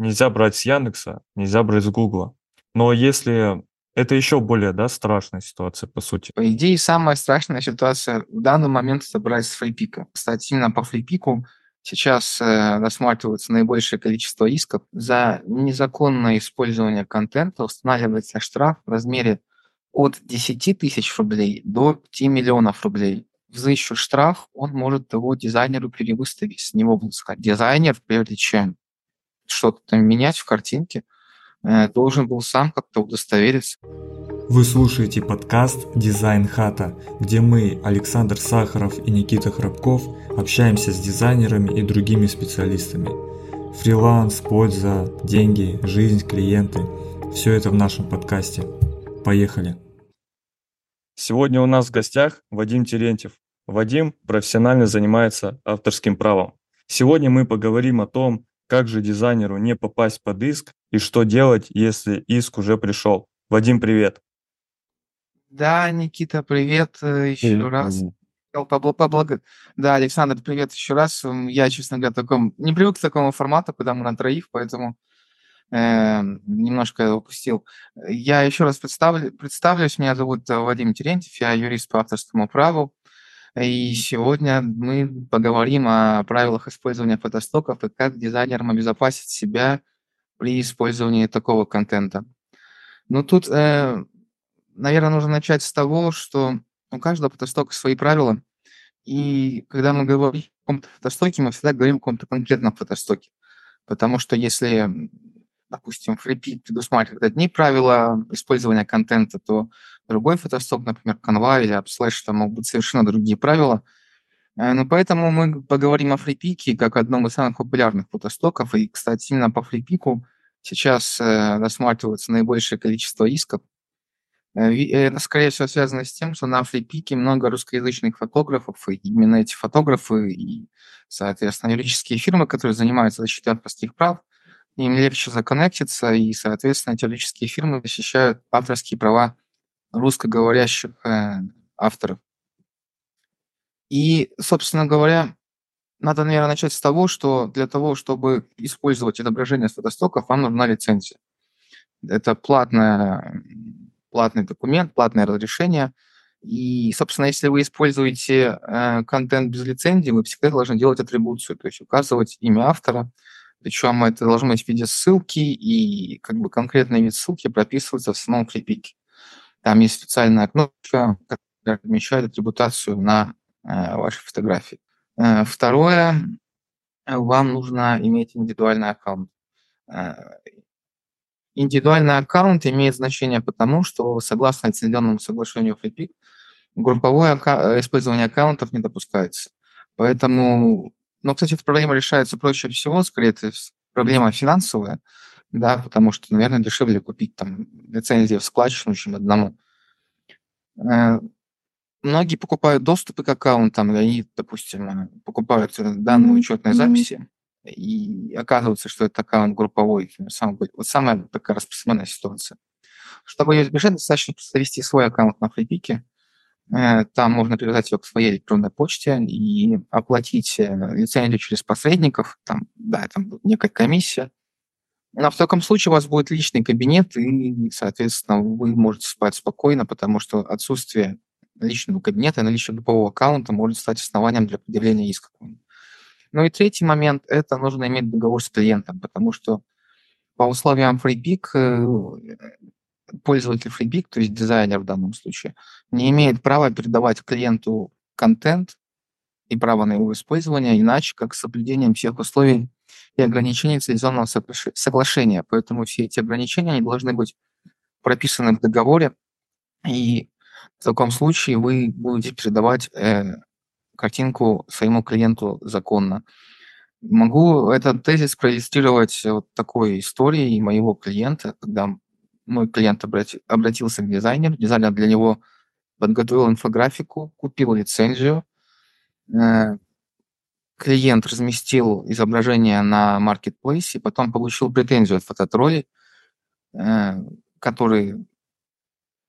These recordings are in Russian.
нельзя брать с Яндекса, нельзя брать с Гугла. Но если это еще более, да, страшная ситуация, по сути. По идее, самая страшная ситуация в данный момент это брать с фрипика. Кстати, именно по фрипику сейчас э, рассматривается наибольшее количество исков. За незаконное использование контента устанавливается штраф в размере от 10 тысяч рублей до 5 миллионов рублей. Взыщут штраф, он может его дизайнеру перевыставить. С него будет сказать, дизайнер, прежде чем что-то там менять в картинке, э, должен был сам как-то удостовериться. Вы слушаете подкаст «Дизайн хата», где мы, Александр Сахаров и Никита Храбков, общаемся с дизайнерами и другими специалистами. Фриланс, польза, деньги, жизнь, клиенты – все это в нашем подкасте. Поехали! Сегодня у нас в гостях Вадим Терентьев. Вадим профессионально занимается авторским правом. Сегодня мы поговорим о том, как же дизайнеру не попасть под иск и что делать, если иск уже пришел. Вадим, привет. Да, Никита, привет э, еще привет, раз. Побл- поблаг... Да, Александр, привет еще раз. Я, честно говоря, таком... не привык к такому формату, когда мы на троих, поэтому э, немножко упустил. Я еще раз представлю, представлюсь. Меня зовут э, Вадим Терентьев, я юрист по авторскому праву. И сегодня мы поговорим о правилах использования фотостоков и как дизайнерам обезопасить себя при использовании такого контента. Ну, тут, э, наверное, нужно начать с того, что у каждого фотостока свои правила. И когда мы говорим о каком-то фотостоке, мы всегда говорим о каком-то конкретном фотостоке. Потому что если допустим, FreePik предусматривает одни правила использования контента, то другой фотосток, например, Canva или AppSlash, там могут быть совершенно другие правила. Э, ну, поэтому мы поговорим о FreePik как одном из самых популярных фотостоков. И, кстати, именно по FreePik сейчас э, рассматривается наибольшее количество исков. Э, это, скорее всего, связано с тем, что на FreePik много русскоязычных фотографов, и именно эти фотографы и, соответственно, юридические фирмы, которые занимаются защитой авторских прав, им легче законнектиться, и, соответственно, теоретические фирмы защищают авторские права русскоговорящих э, авторов. И, собственно говоря, надо, наверное, начать с того, что для того, чтобы использовать изображение с фотостоков, вам нужна лицензия. Это платная, платный документ, платное разрешение. И, собственно, если вы используете э, контент без лицензии, вы всегда должны делать атрибуцию, то есть указывать имя автора, причем это должно быть в виде ссылки, и как бы конкретный вид ссылки прописывается в самом клипике. Там есть специальная кнопка, которая отмечает атрибутацию на э, вашей фотографии. Э, второе, вам нужно иметь индивидуальный аккаунт. Э, индивидуальный аккаунт имеет значение потому, что согласно лицензионному соглашению FreePic, групповое акка- использование аккаунтов не допускается. Поэтому но, кстати, эта проблема решается проще всего, скорее это проблема финансовая, да, потому что, наверное, дешевле купить там лицензию в складчину, чем одному. Э, многие покупают доступы к аккаунтам, и они, допустим, покупают данные учетной записи, и оказывается, что это аккаунт групповой. Вот самая такая распространенная ситуация. Чтобы ее избежать, достаточно завести свой аккаунт на фрипике, Э, там можно привязать ее к своей электронной почте и оплатить э, лицензию через посредников. Там, да, там некая комиссия. Но в таком случае у вас будет личный кабинет, и, соответственно, вы можете спать спокойно, потому что отсутствие личного кабинета и наличие группового аккаунта может стать основанием для предъявления иска. Ну и третий момент – это нужно иметь договор с клиентом, потому что по условиям FreePic пользователь FreeBig, то есть дизайнер в данном случае, не имеет права передавать клиенту контент и право на его использование, иначе как с соблюдением всех условий и ограничений лицензионного соглашения. Поэтому все эти ограничения они должны быть прописаны в договоре, и в таком случае вы будете передавать э, картинку своему клиенту законно. Могу этот тезис проиллюстрировать вот такой историей моего клиента, когда мой клиент обрати, обратился к дизайнеру, дизайнер для него подготовил инфографику, купил лицензию, э, клиент разместил изображение на маркетплейсе, потом получил претензию от фототроллей, э, которые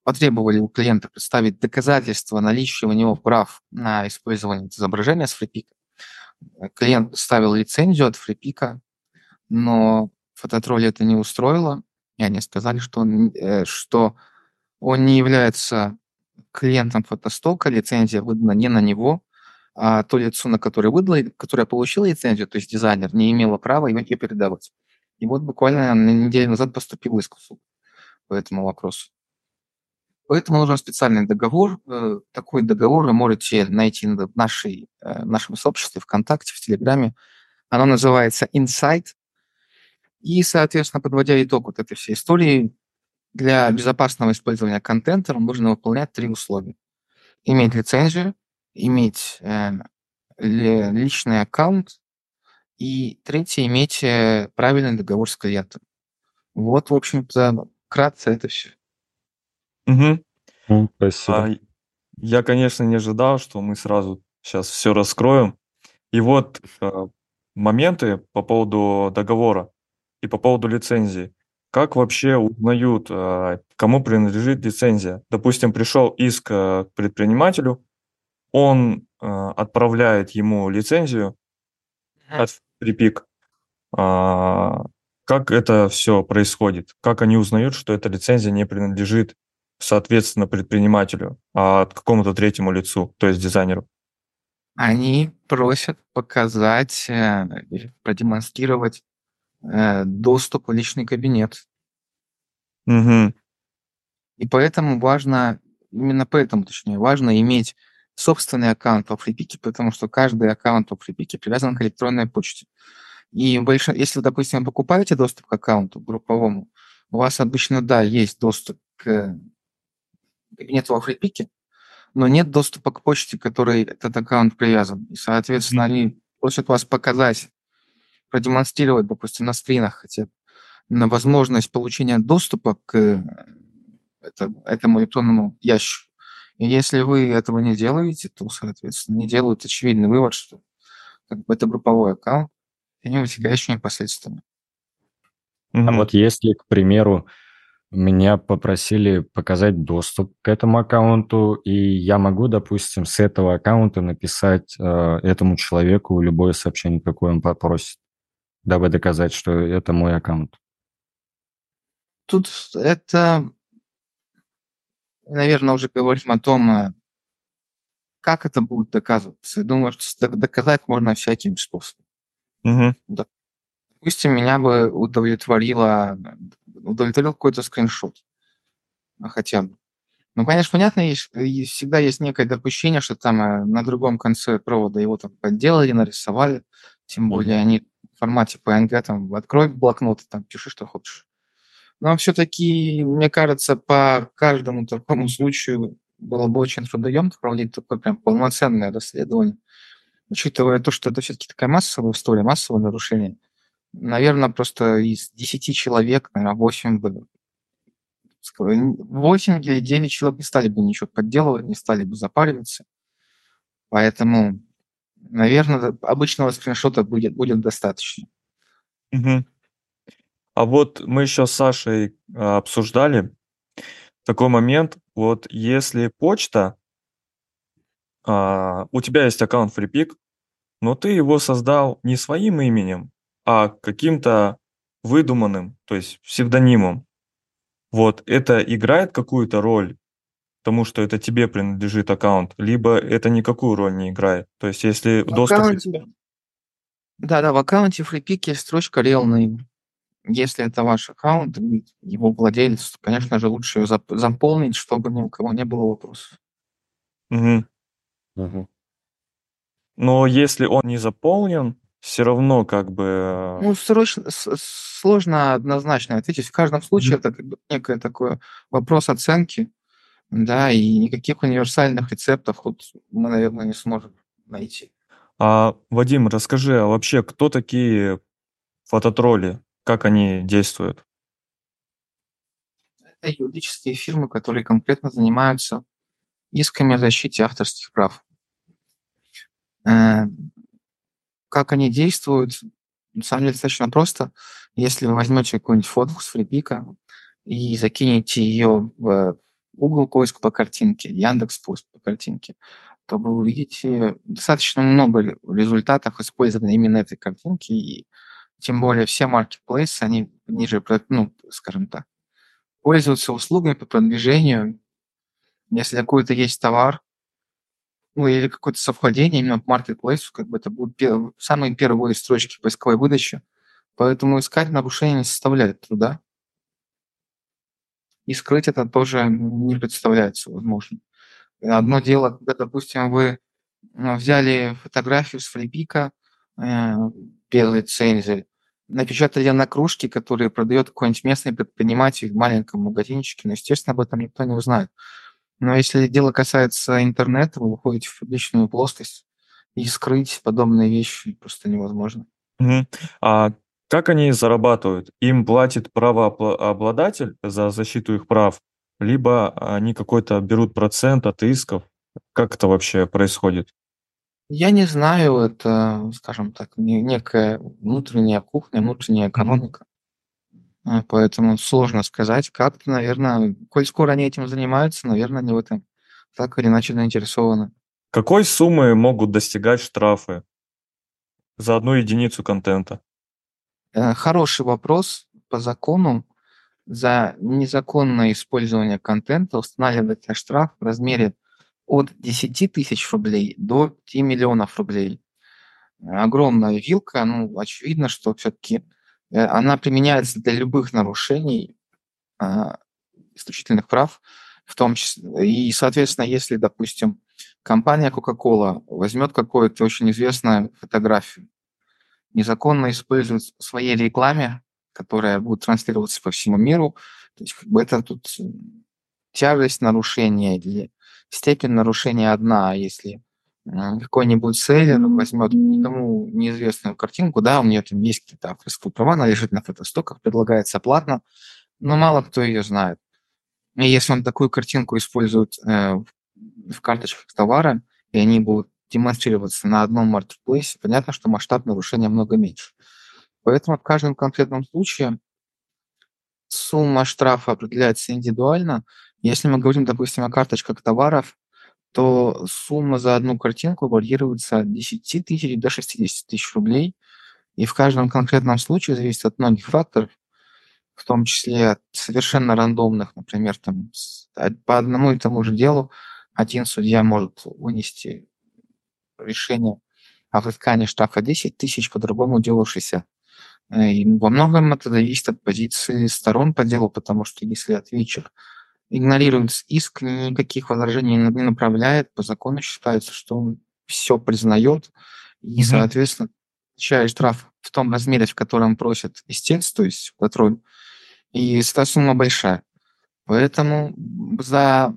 потребовали у клиента представить доказательства наличия у него прав на использование изображения с фрипика. Клиент ставил лицензию от фрипика, но фототролли это не устроило, и они сказали, что он, э, что он не является клиентом фотостока, лицензия выдана не на него, а то лицо, на которое выдало, которое получило лицензию, то есть дизайнер, не имело права ее передавать. И вот буквально неделю назад поступил иск в суд по этому вопросу. Поэтому нужен специальный договор. Э, такой договор вы можете найти в нашей, э, нашем сообществе ВКонтакте, в Телеграме. Оно называется Insight. И, соответственно, подводя итог вот этой всей истории, для безопасного использования контента нужно выполнять три условия. Иметь лицензию, иметь э, личный аккаунт и третье, иметь э, правильный договор с клиентом. Вот, в общем-то, кратко это все. Угу. Спасибо. А, я, конечно, не ожидал, что мы сразу сейчас все раскроем. И вот а, моменты по поводу договора и по поводу лицензии. Как вообще узнают, а, кому принадлежит лицензия? Допустим, пришел иск к предпринимателю, он а, отправляет ему лицензию от Припик. А, как это все происходит? Как они узнают, что эта лицензия не принадлежит, соответственно, предпринимателю, а какому-то третьему лицу, то есть дизайнеру? Они просят показать, э, продемонстрировать э, доступ в личный кабинет. Угу. И поэтому важно, именно поэтому, точнее, важно иметь собственный аккаунт в FreePic, потому что каждый аккаунт в FreePic привязан к электронной почте. И больш... если, допустим, покупаете доступ к аккаунту групповому, у вас обычно, да, есть доступ к кабинету во FreePic, но нет доступа к почте, к которой этот аккаунт привязан. И, соответственно, они просят вас показать, продемонстрировать, допустим, на скринах хотя бы, на возможность получения доступа к это, этому электронному ящику. И если вы этого не делаете, то, соответственно, не делают очевидный вывод, что как бы это групповой аккаунт, и не вытекающими последствиями. Mm-hmm. А вот если, к примеру, меня попросили показать доступ к этому аккаунту, и я могу, допустим, с этого аккаунта написать э, этому человеку любое сообщение, какое он попросит, дабы доказать, что это мой аккаунт. Тут это, наверное, уже говорим о том, э, как это будет доказываться. Я думаю, что доказать можно всяким способом. Угу. Допустим, меня бы удовлетворило, удовлетворил какой-то скриншот. А хотя бы. Ну, конечно, понятно, есть, всегда есть некое допущение, что там э, на другом конце провода его там подделали, нарисовали. Тем более они в формате PNG, там, открой блокнот там пиши, что хочешь. Но все-таки, мне кажется, по каждому такому случаю было бы очень трудоемко проводить такое прям полноценное расследование учитывая то, что это все-таки такая массовая история, массовое нарушение, наверное, просто из 10 человек, наверное, 8 бы 8 или 9 человек не стали бы ничего подделывать, не стали бы запариваться. Поэтому, наверное, обычного скриншота будет, будет достаточно. Угу. А вот мы еще с Сашей а, обсуждали такой момент. Вот если почта, а, у тебя есть аккаунт FreePick, но ты его создал не своим именем, а каким-то выдуманным, то есть псевдонимом. Вот это играет какую-то роль тому, что это тебе принадлежит аккаунт, либо это никакую роль не играет. То есть если в доступ... Аккаунте... Да, да, в аккаунте FreePick есть строчка Real Name. Если это ваш аккаунт, его владелец, то, конечно же, лучше ее заполнить, чтобы ни у кого не было вопросов. Угу. Угу. Но если он не заполнен, все равно как бы... Э, ну, срочно, сложно однозначно ответить. В каждом случае mm-hmm. это как бы некое такое вопрос оценки, да, и никаких универсальных рецептов вот мы, наверное, не сможем найти. А, Вадим, расскажи, а вообще кто такие фототролли? Как они действуют? Это юридические фирмы, которые конкретно занимаются исками о защите авторских прав. Э, как они действуют? На самом деле достаточно просто. Если вы возьмете какую-нибудь фотку с фрипика и закинете ее в Google поиск по картинке, Яндекс поиск по картинке, то вы увидите достаточно много результатов использования именно этой картинки, и тем более все маркетплейсы, они ниже, ну, скажем так, пользуются услугами по продвижению. Если какой-то есть товар, ну, или какое-то совпадение именно в маркетплейсу, как бы это будут пер... самые первые строчки поисковой выдачи. Поэтому искать нарушения не составляет труда. И скрыть это тоже не представляется возможным. Одно дело, когда, допустим, вы ну, взяли фотографию с флипика э, без лицензии, напечатали на кружке, которые продает какой-нибудь местный предприниматель в маленьком магазинчике, но, естественно, об этом никто не узнает. Но если дело касается интернета, вы выходите в публичную плоскость, и скрыть подобные вещи просто невозможно. Угу. А как они зарабатывают? Им платит правообладатель за защиту их прав, либо они какой-то берут процент от исков? Как это вообще происходит? Я не знаю, это, скажем так, некая внутренняя кухня, внутренняя экономика. А, поэтому сложно сказать. Как-то, наверное, коль скоро они этим занимаются, наверное, они в этом так или иначе заинтересованы. Какой суммы могут достигать штрафы за одну единицу контента? Э, хороший вопрос. По закону за незаконное использование контента устанавливается штраф в размере от 10 тысяч рублей до 5 миллионов рублей. Огромная вилка, ну, очевидно, что все-таки Э, она применяется для любых нарушений а, исключительных прав, в том числе. И, соответственно, если, допустим, компания Coca-Cola возьмет какую-то очень известную фотографию, незаконно использует в своей рекламе, которая будет транслироваться по всему миру, то есть как бы это тут тяжесть нарушения или степень нарушения одна, а если какой-нибудь селлер возьмет никому неизвестную картинку, да, у нее там есть какие-то авторские права, она лежит на фотостоках, предлагается оплатно, но мало кто ее знает. И если он такую картинку использует э, в карточках товара, и они будут демонстрироваться на одном маркетплейсе, понятно, что масштаб нарушения много меньше. Поэтому в каждом конкретном случае сумма штрафа определяется индивидуально. Если мы говорим, допустим, о карточках товаров, то сумма за одну картинку варьируется от 10 тысяч до 60 тысяч рублей. И в каждом конкретном случае зависит от многих факторов, в том числе от совершенно рандомных, например, там, по одному и тому же делу один судья может вынести решение о взыскании штрафа 10 тысяч, по другому делу 60. И во многом это зависит от позиции сторон по делу, потому что если ответчик игнорирует иск, никаких возражений не направляет, по закону считается, что он все признает, и, соответственно, получает штраф в том размере, в котором просит истец, то есть патруль, и эта сумма большая. Поэтому за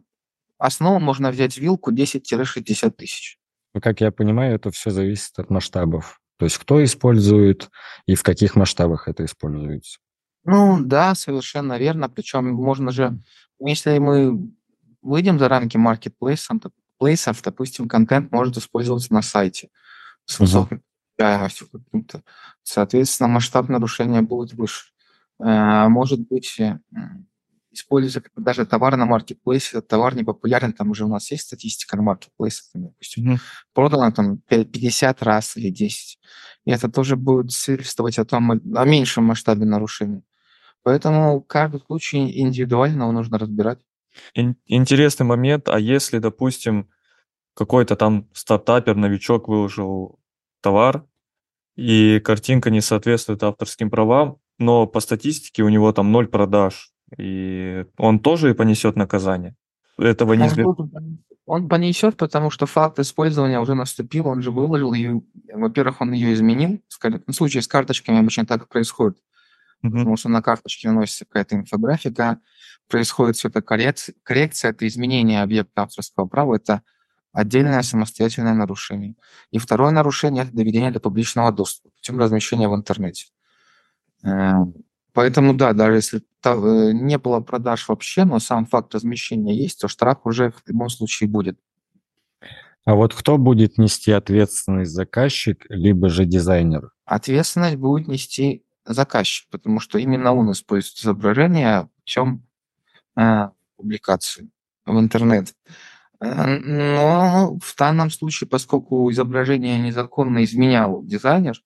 основу можно взять вилку 10-60 тысяч. Ну, как я понимаю, это все зависит от масштабов. То есть кто использует и в каких масштабах это используется. Ну да, совершенно верно. Причем можно же если мы выйдем за рамки маркетплейсов, плейсов, допустим, контент может использоваться на сайте с высокой каким-то. Соответственно, масштаб нарушения будет выше. Э, может быть, э, используя даже товар на маркетплейсе, товар не популярен, там уже у нас есть статистика на маркетплейсах, допустим, mm-hmm. продано там 50 раз или 10. И это тоже будет свидетельствовать о том, о меньшем масштабе нарушений. Поэтому каждый случай индивидуально его нужно разбирать. Интересный момент, а если, допустим, какой-то там стартапер, новичок выложил товар, и картинка не соответствует авторским правам, но по статистике у него там ноль продаж, и он тоже понесет наказание. Этого не избежать. Он понесет, потому что факт использования уже наступил, он же выложил ее. Во-первых, он ее изменил. В случае с карточками обычно так и происходит потому что на карточке наносится какая-то инфографика, происходит все это коррекция, коррекция, это изменение объекта авторского права, это отдельное самостоятельное нарушение. И второе нарушение – это доведение до публичного доступа путем размещения в интернете. Э, поэтому, да, даже если э, не было продаж вообще, но сам факт размещения есть, то штраф уже в любом случае будет. А вот кто будет нести ответственность, заказчик, либо же дизайнер? Ответственность будет нести заказчик, потому что именно он использует изображение путем э, публикации в интернет. Э, но в данном случае, поскольку изображение незаконно изменял дизайнер,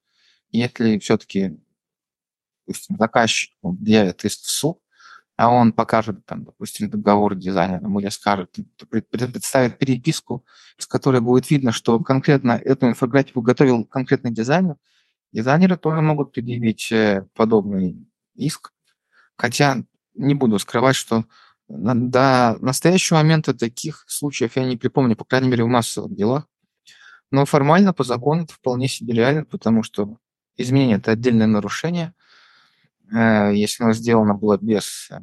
если все-таки допустим, заказчик объявит иск в суд, а он покажет, там, допустим, договор дизайнерам или скажет, представит переписку, с которой будет видно, что конкретно эту инфографику готовил конкретный дизайнер, дизайнеры тоже могут предъявить э, подобный иск. Хотя не буду скрывать, что до настоящего момента таких случаев я не припомню, по крайней мере, в массовых делах. Но формально по закону это вполне себе реально, потому что изменение – это отдельное нарушение. Э, если оно сделано было без э,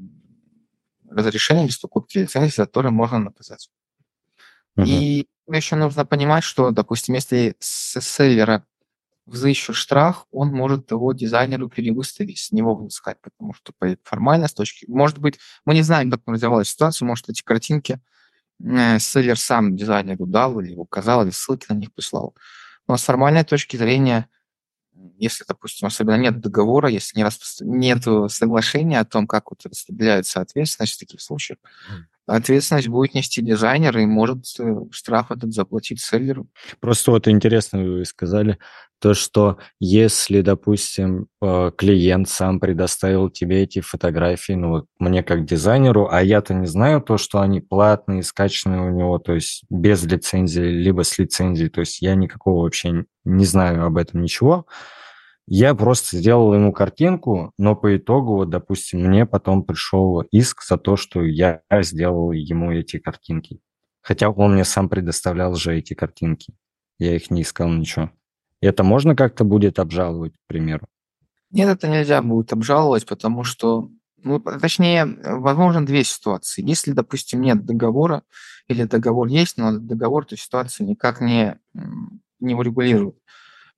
разрешения, без покупки лицензии, за которое можно наказать. Uh-huh. И еще нужно понимать, что, допустим, если с селлера взыщут штраф, он может его дизайнеру перевыставить, с него выискать, потому что формально с точки... Может быть, мы не знаем, как развивалась ситуация, может, эти картинки э, селлер сам дизайнеру дал или указал, или ссылки на них прислал. Но с формальной точки зрения, если, допустим, особенно нет договора, если не распро... нет соглашения о том, как вот распределяется ответственность в таких случаях, ответственность будет нести дизайнер и может э, штраф этот заплатить селлеру. Просто вот интересно вы сказали, то, что если, допустим, э, клиент сам предоставил тебе эти фотографии, ну вот мне как дизайнеру, а я-то не знаю то, что они платные, скачанные у него, то есть без лицензии, либо с лицензией, то есть я никакого вообще не знаю об этом ничего, я просто сделал ему картинку, но по итогу, вот, допустим, мне потом пришел иск за то, что я сделал ему эти картинки. Хотя он мне сам предоставлял же эти картинки. Я их не искал ничего. Это можно как-то будет обжаловать, к примеру? Нет, это нельзя будет обжаловать, потому что, ну, точнее, возможно, две ситуации. Если, допустим, нет договора, или договор есть, но договор эту ситуацию никак не, не урегулирует.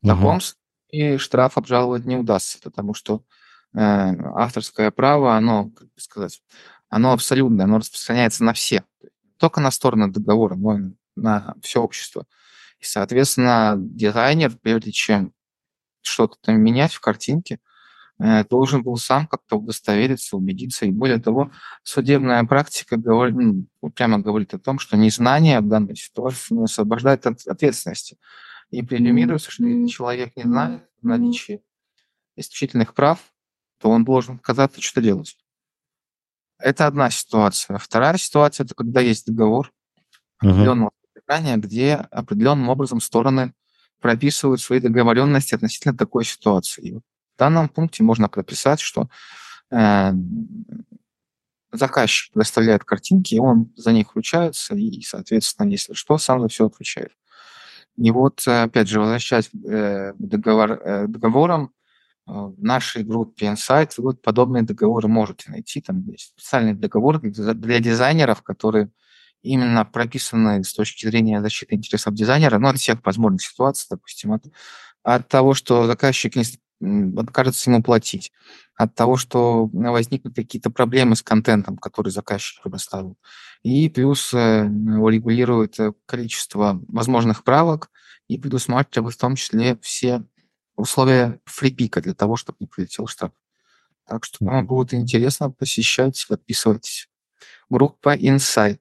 В таком и штраф обжаловать не удастся, потому что э, авторское право, оно, как бы сказать, оно абсолютное, оно распространяется на все, только на стороны договора, но на все общество. И, соответственно, дизайнер, прежде чем что-то там менять в картинке, э, должен был сам как-то удостовериться, убедиться. И более того, судебная практика говорит, прямо говорит о том, что незнание в данной ситуации не освобождает от ответственности и премируется, что если человек не знает наличие исключительных прав, то он должен отказаться что делать. Это одна ситуация. Вторая ситуация – это когда есть договор определенного содержания, где определенным образом стороны прописывают свои договоренности относительно такой ситуации. И в данном пункте можно прописать, что э, заказчик предоставляет картинки, и он за них включается, и, соответственно, если что, сам за все отвечает. И вот, э, опять же, возвращаясь э, к э, договорам, в нашей группе Insight вы подобные договоры можете найти. Там есть специальный договор для дизайнеров, которые именно прописаны с точки зрения защиты интересов дизайнера, ну, от всех возможных ситуаций, допустим, от, от того, что заказчик не откажется ему платить, от того, что возникнут какие-то проблемы с контентом, который заказчик предоставил, и плюс э, регулирует э, количество возможных правок и предусматривает в том числе все условия фрипика для того, чтобы не прилетел штраф. Так что вам будет интересно, посещать, подписывайтесь. Группа Insight.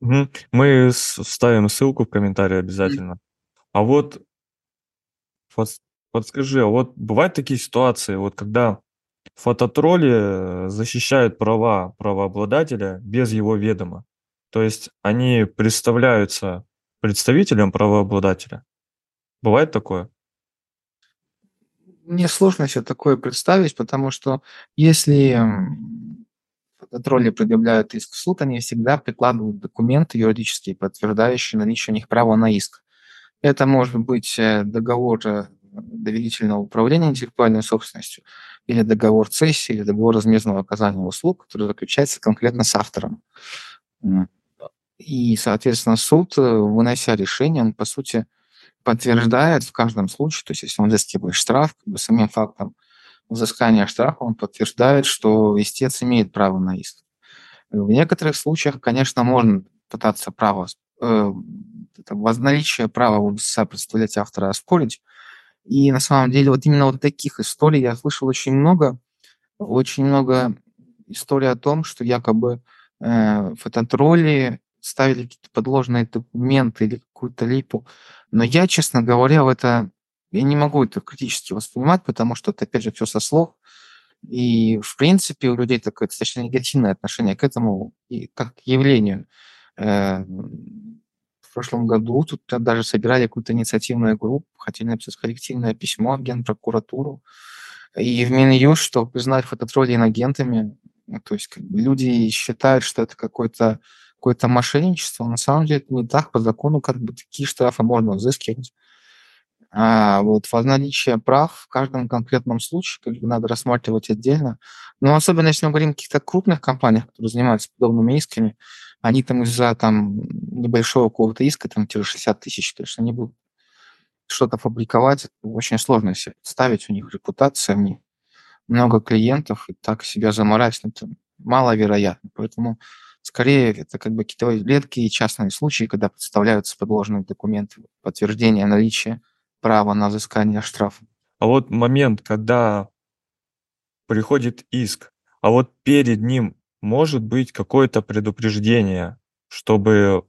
Мы вставим ссылку в комментарии обязательно. А вот подскажи, а вот бывают такие ситуации, вот когда фототролли защищают права правообладателя без его ведома. То есть они представляются представителем правообладателя. Бывает такое? Мне сложно себе такое представить, потому что если фототролли предъявляют иск в суд, они всегда прикладывают документы юридические, подтверждающие наличие у них права на иск. Это может быть э, договор э, доверительного управления интеллектуальной собственностью, или договор цессии, или договор размерного оказания услуг, который заключается конкретно с автором. И, соответственно, суд, э, вынося решение, он, по сути, подтверждает в каждом случае, то есть если он взыскивает штраф, как бы самим фактом взыскания штрафа он подтверждает, что истец имеет право на иск. В некоторых случаях, конечно, можно пытаться право, э, наличие права представлять автора оспорить, и на самом деле вот именно вот таких историй я слышал очень много. Очень много историй о том, что якобы э, фототролли ставили какие-то подложные документы или какую-то липу. Но я, честно говоря, в это я не могу это критически воспринимать, потому что это, опять же, все со слов. И, в принципе, у людей такое достаточно негативное отношение к этому и как к явлению. В прошлом году тут даже собирали какую-то инициативную группу, хотели написать коллективное письмо в Генпрокуратуру и в Минюст, чтобы признать фототролли инагентами. Ну, то есть как бы люди считают, что это какое-то какое-то мошенничество. На самом деле это не так. По закону как бы такие штрафы можно взыскивать. А вот в наличие прав в каждом конкретном случае как бы надо рассматривать отдельно. Но особенно если мы говорим о каких-то крупных компаниях, которые занимаются подобными исками, они там из-за там небольшого какого-то иска, там те 60 тысяч, конечно, не будут что-то фабриковать. Очень сложно себе представить, у них репутация, у них много клиентов, и так себя заморать, это маловероятно. Поэтому скорее это как бы какие-то редкие частные случаи, когда представляются подложные документы, подтверждение наличия право на взыскание штрафа. А вот момент, когда приходит иск, а вот перед ним может быть какое-то предупреждение, чтобы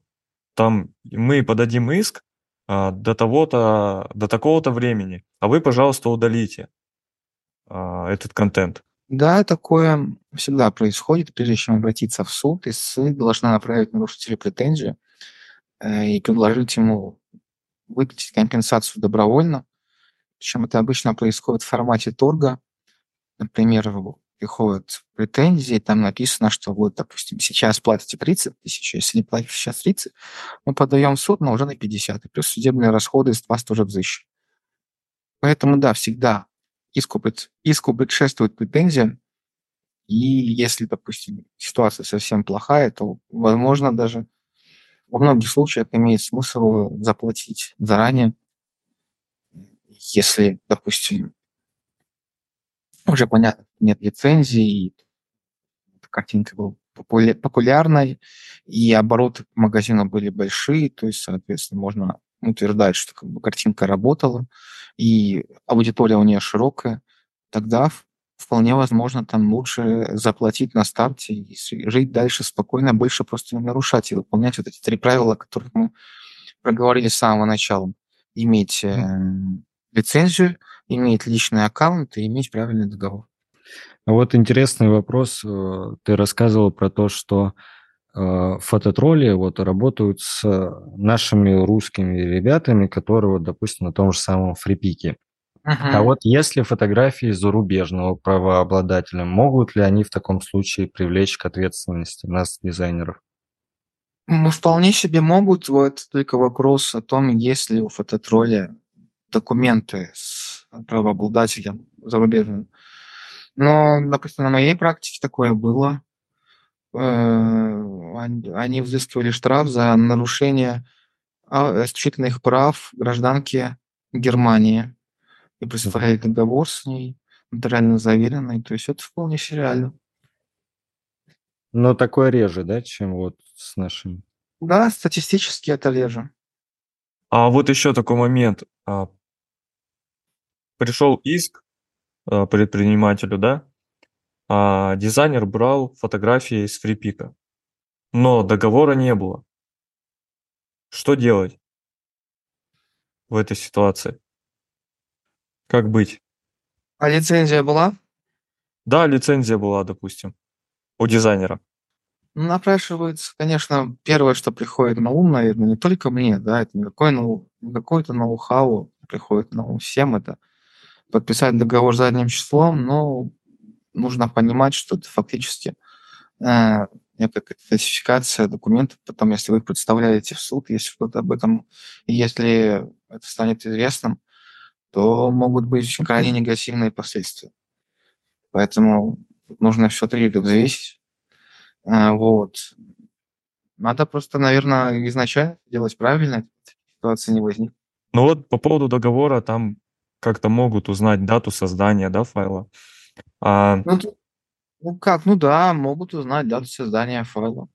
там мы подадим иск а, до того-то, до такого-то времени, а вы, пожалуйста, удалите а, этот контент. Да, такое всегда происходит, прежде чем обратиться в суд, и суд должна направить нарушителю претензию э, и предложить ему выплатить компенсацию добровольно. Причем это обычно происходит в формате торга. Например, приходят претензии, там написано, что вот, допустим, сейчас платите 30 тысяч, если не платите сейчас 30, мы подаем в суд, но уже на 50, и плюс судебные расходы с вас тоже взыщут. Поэтому, да, всегда иску, иску предшествует претензия, и если, допустим, ситуация совсем плохая, то, возможно, даже во многих случаях имеет смысл заплатить заранее, если, допустим, уже понятно, нет лицензии, картинка была популярной, и обороты магазина были большие, то есть, соответственно, можно утверждать, что как бы, картинка работала, и аудитория у нее широкая, тогда вполне возможно там лучше заплатить на старте и жить дальше спокойно, больше просто не нарушать и выполнять вот эти три правила, которые мы проговорили с самого начала. Иметь э, лицензию, иметь личный аккаунт и иметь правильный договор. Вот интересный вопрос. Э, ты рассказывал про то, что э, фототролли вот работают с нашими русскими ребятами, которые, вот, допустим, на том же самом фрипике. А вот если фотографии зарубежного правообладателя, могут ли они в таком случае привлечь к ответственности нас, дизайнеров? Ну, вполне себе могут. Вот только вопрос о том, есть ли у фототролля документы с правообладателем зарубежным. Но, допустим, на моей практике такое было. Э, они взыскивали штраф за нарушение а, исключительных прав гражданки Германии и представляет договор с ней, нотариально заверенный. То есть это вполне сериально. Но такое реже, да, чем вот с нашим? Да, статистически это реже. А вот еще такой момент. А, пришел иск а, предпринимателю, да? А дизайнер брал фотографии из фрипика, но договора не было. Что делать в этой ситуации? Как быть? А лицензия была? Да, лицензия была, допустим, у дизайнера. Ну, напрашивается, конечно, первое, что приходит на ум, наверное, не только мне, да, это не, какой, какой-то ноу-хау приходит на ум всем, это подписать договор задним числом, но нужно понимать, что это фактически э, некая классификация документов. Потом, если вы представляете в суд, если что-то об этом, и если это станет известным, то могут быть очень крайне негативные последствия. Поэтому нужно все трижды взвесить. А, вот. Надо просто, наверное, изначально делать правильно, ситуации не возникнет. Ну вот по поводу договора там как-то могут узнать дату создания да, файла. А... Ну, ну как, ну да, могут узнать дату создания файла.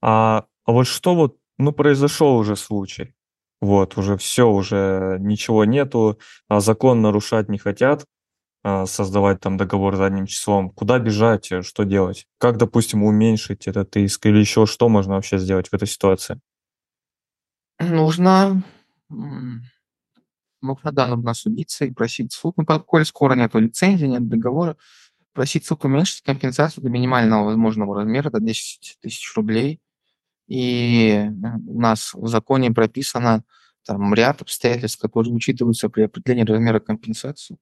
А, а вот что вот, ну произошел уже случай, вот, уже все, уже ничего нету, а закон нарушать не хотят, а, создавать там договор задним числом. Куда бежать, э, что делать? Как, допустим, уменьшить этот иск или еще что можно вообще сделать в этой ситуации? Нужно нужно, да, нужно судиться и просить суд, ну, коль скоро нет лицензии, нет договора, просить суд уменьшить компенсацию до минимального возможного размера, до 10 тысяч рублей. И у нас в законе прописано там ряд обстоятельств, которые учитываются при определении размера компенсации,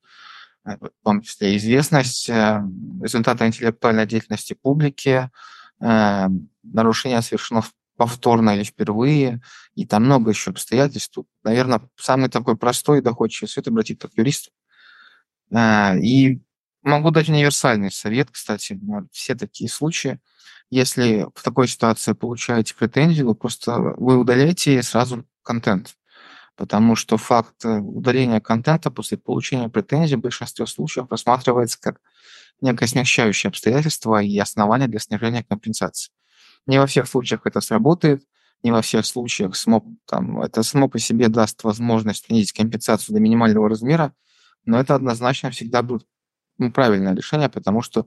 э, в том числе известность э, результата интеллектуальной деятельности публики, э, нарушение совершено повторно или впервые, и там много еще обстоятельств. Тут, наверное, самый такой простой и доходчивый совет обратиться к юристу. И могу дать универсальный совет, кстати, на все такие случаи. Если в такой ситуации получаете претензию, вы просто вы удаляете сразу контент потому что факт э, удаления контента после получения претензий в большинстве случаев рассматривается как некое смягчающее обстоятельство и основание для снижения компенсации. Не во всех случаях это сработает, не во всех случаях СМО, там, это само по себе даст возможность снизить компенсацию до минимального размера, но это однозначно всегда будет ну, правильное решение, потому что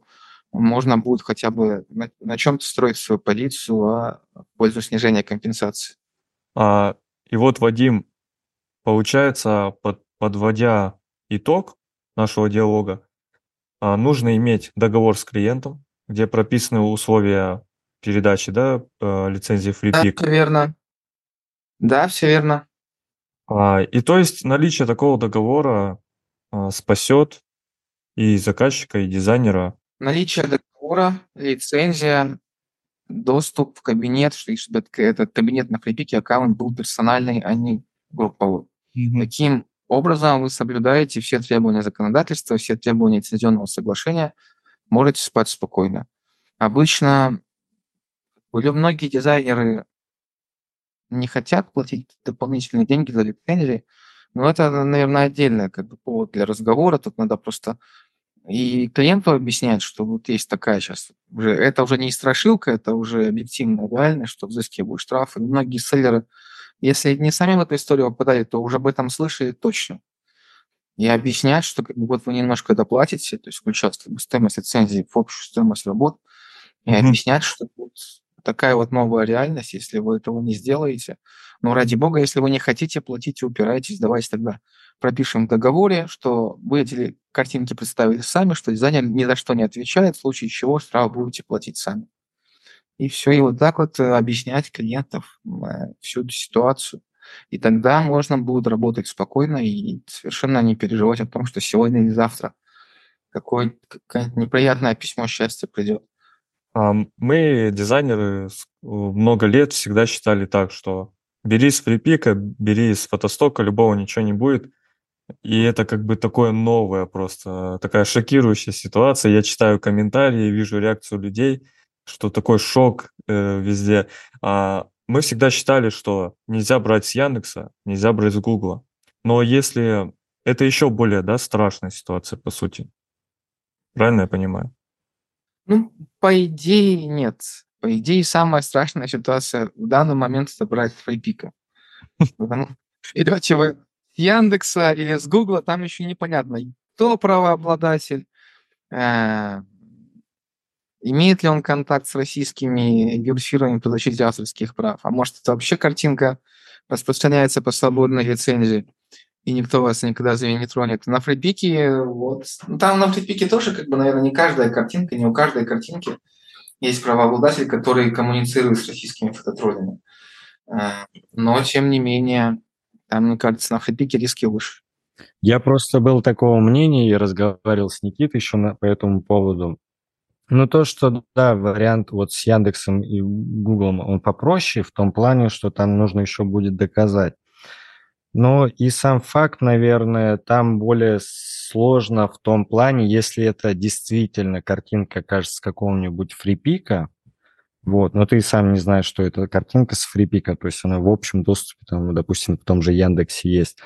можно будет хотя бы на, на чем-то строить свою позицию а, в пользу снижения компенсации. А, и вот, Вадим, Получается, под, подводя итог нашего диалога, а, нужно иметь договор с клиентом, где прописаны условия передачи да, а, лицензии FreePick. Да, все верно. Да, все верно. А, и то есть наличие такого договора спасет и заказчика, и дизайнера. Наличие договора, лицензия, доступ в кабинет, чтобы этот кабинет на FreePick аккаунт был персональный, а не групповой. Угу. Таким образом вы соблюдаете все требования законодательства, все требования лицензионного соглашения, можете спать спокойно. Обычно были многие дизайнеры не хотят платить дополнительные деньги за лицензии, но это, наверное, отдельный как бы, повод для разговора. Тут надо просто и клиенту объяснять, что вот есть такая сейчас, уже, это уже не страшилка, это уже объективная реальность, что взыскивают штрафы. Многие селлеры если не сами в эту историю попадали, то уже об этом слышали точно. И объяснять, что как бы, вот вы немножко доплатите, то есть включать как бы, стоимость лицензии в общую стоимость работ, и mm-hmm. объяснять, что вот такая вот новая реальность, если вы этого не сделаете. Но ради бога, если вы не хотите платить и упираетесь, давайте тогда пропишем в договоре, что вы эти картинки представили сами, что дизайнер ни за что не отвечает, в случае чего штраф будете платить сами. И все, и вот так вот э, объяснять клиентов э, всю эту ситуацию. И тогда можно будет работать спокойно и совершенно не переживать о том, что сегодня или завтра какое какое-то неприятное письмо счастья придет. Мы, дизайнеры, много лет всегда считали так, что бери с фрипика, бери с фотостока, любого ничего не будет. И это как бы такое новое просто, такая шокирующая ситуация. Я читаю комментарии, вижу реакцию людей – что такой шок э, везде. А, мы всегда считали, что нельзя брать с Яндекса, нельзя брать с Гугла. Но если это еще более да, страшная ситуация, по сути. Правильно я понимаю? Ну, по идее, нет. По идее, самая страшная ситуация в данный момент это брать фрейпика. Берете вы с Яндекса или с Гугла, там еще непонятно, кто правообладатель, э, Имеет ли он контакт с российскими геофирмами по защите авторских прав? А может, это вообще картинка распространяется по свободной лицензии, и никто вас никогда за нее не тронет. На фрипике, вот, ну, там на фрипике тоже, как бы, наверное, не каждая картинка, не у каждой картинки есть правообладатель, который коммуницирует с российскими фототроллями. Э, но, тем не менее, там, мне кажется, на фрипике риски выше. Я просто был такого мнения и разговаривал с Никитой еще на, по этому поводу. Ну, то, что, да, вариант вот с Яндексом и Гуглом, он попроще в том плане, что там нужно еще будет доказать. Но и сам факт, наверное, там более сложно в том плане, если это действительно картинка, кажется, какого-нибудь фрипика, вот, но ты сам не знаешь, что это картинка с фрипика, то есть она в общем доступе, там, допустим, в том же Яндексе есть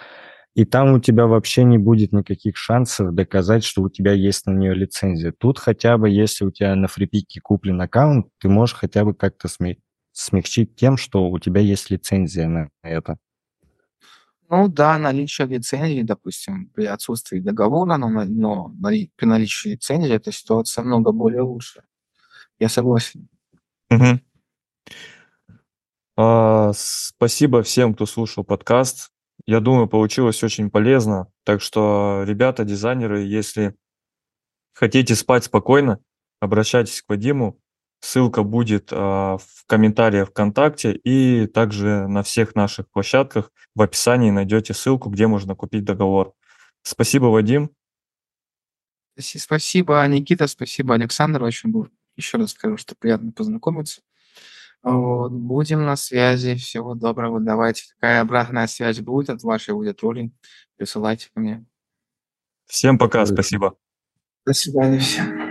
и там у тебя вообще не будет никаких шансов доказать, что у тебя есть на нее лицензия. Тут хотя бы, если у тебя на фрипике куплен аккаунт, ты можешь хотя бы как-то смягчить тем, что у тебя есть лицензия на это. Ну да, наличие лицензии, допустим, при отсутствии договора, но, но при наличии лицензии эта ситуация много более лучше. Я согласен. Угу. А, спасибо всем, кто слушал подкаст. я думаю, получилось очень полезно. Так что, ребята, дизайнеры, если хотите спать спокойно, обращайтесь к Вадиму. Ссылка будет а, в комментариях ВКонтакте и также на всех наших площадках. В описании найдете ссылку, где можно купить договор. Спасибо, Вадим. Спасибо, Никита, спасибо, Александр. Очень был, еще раз скажу, что приятно познакомиться. Вот, будем на связи. Всего доброго. Давайте. Какая обратная связь будет от вашей аудитории, присылайте ко мне. Всем пока, спасибо. До свидания всем.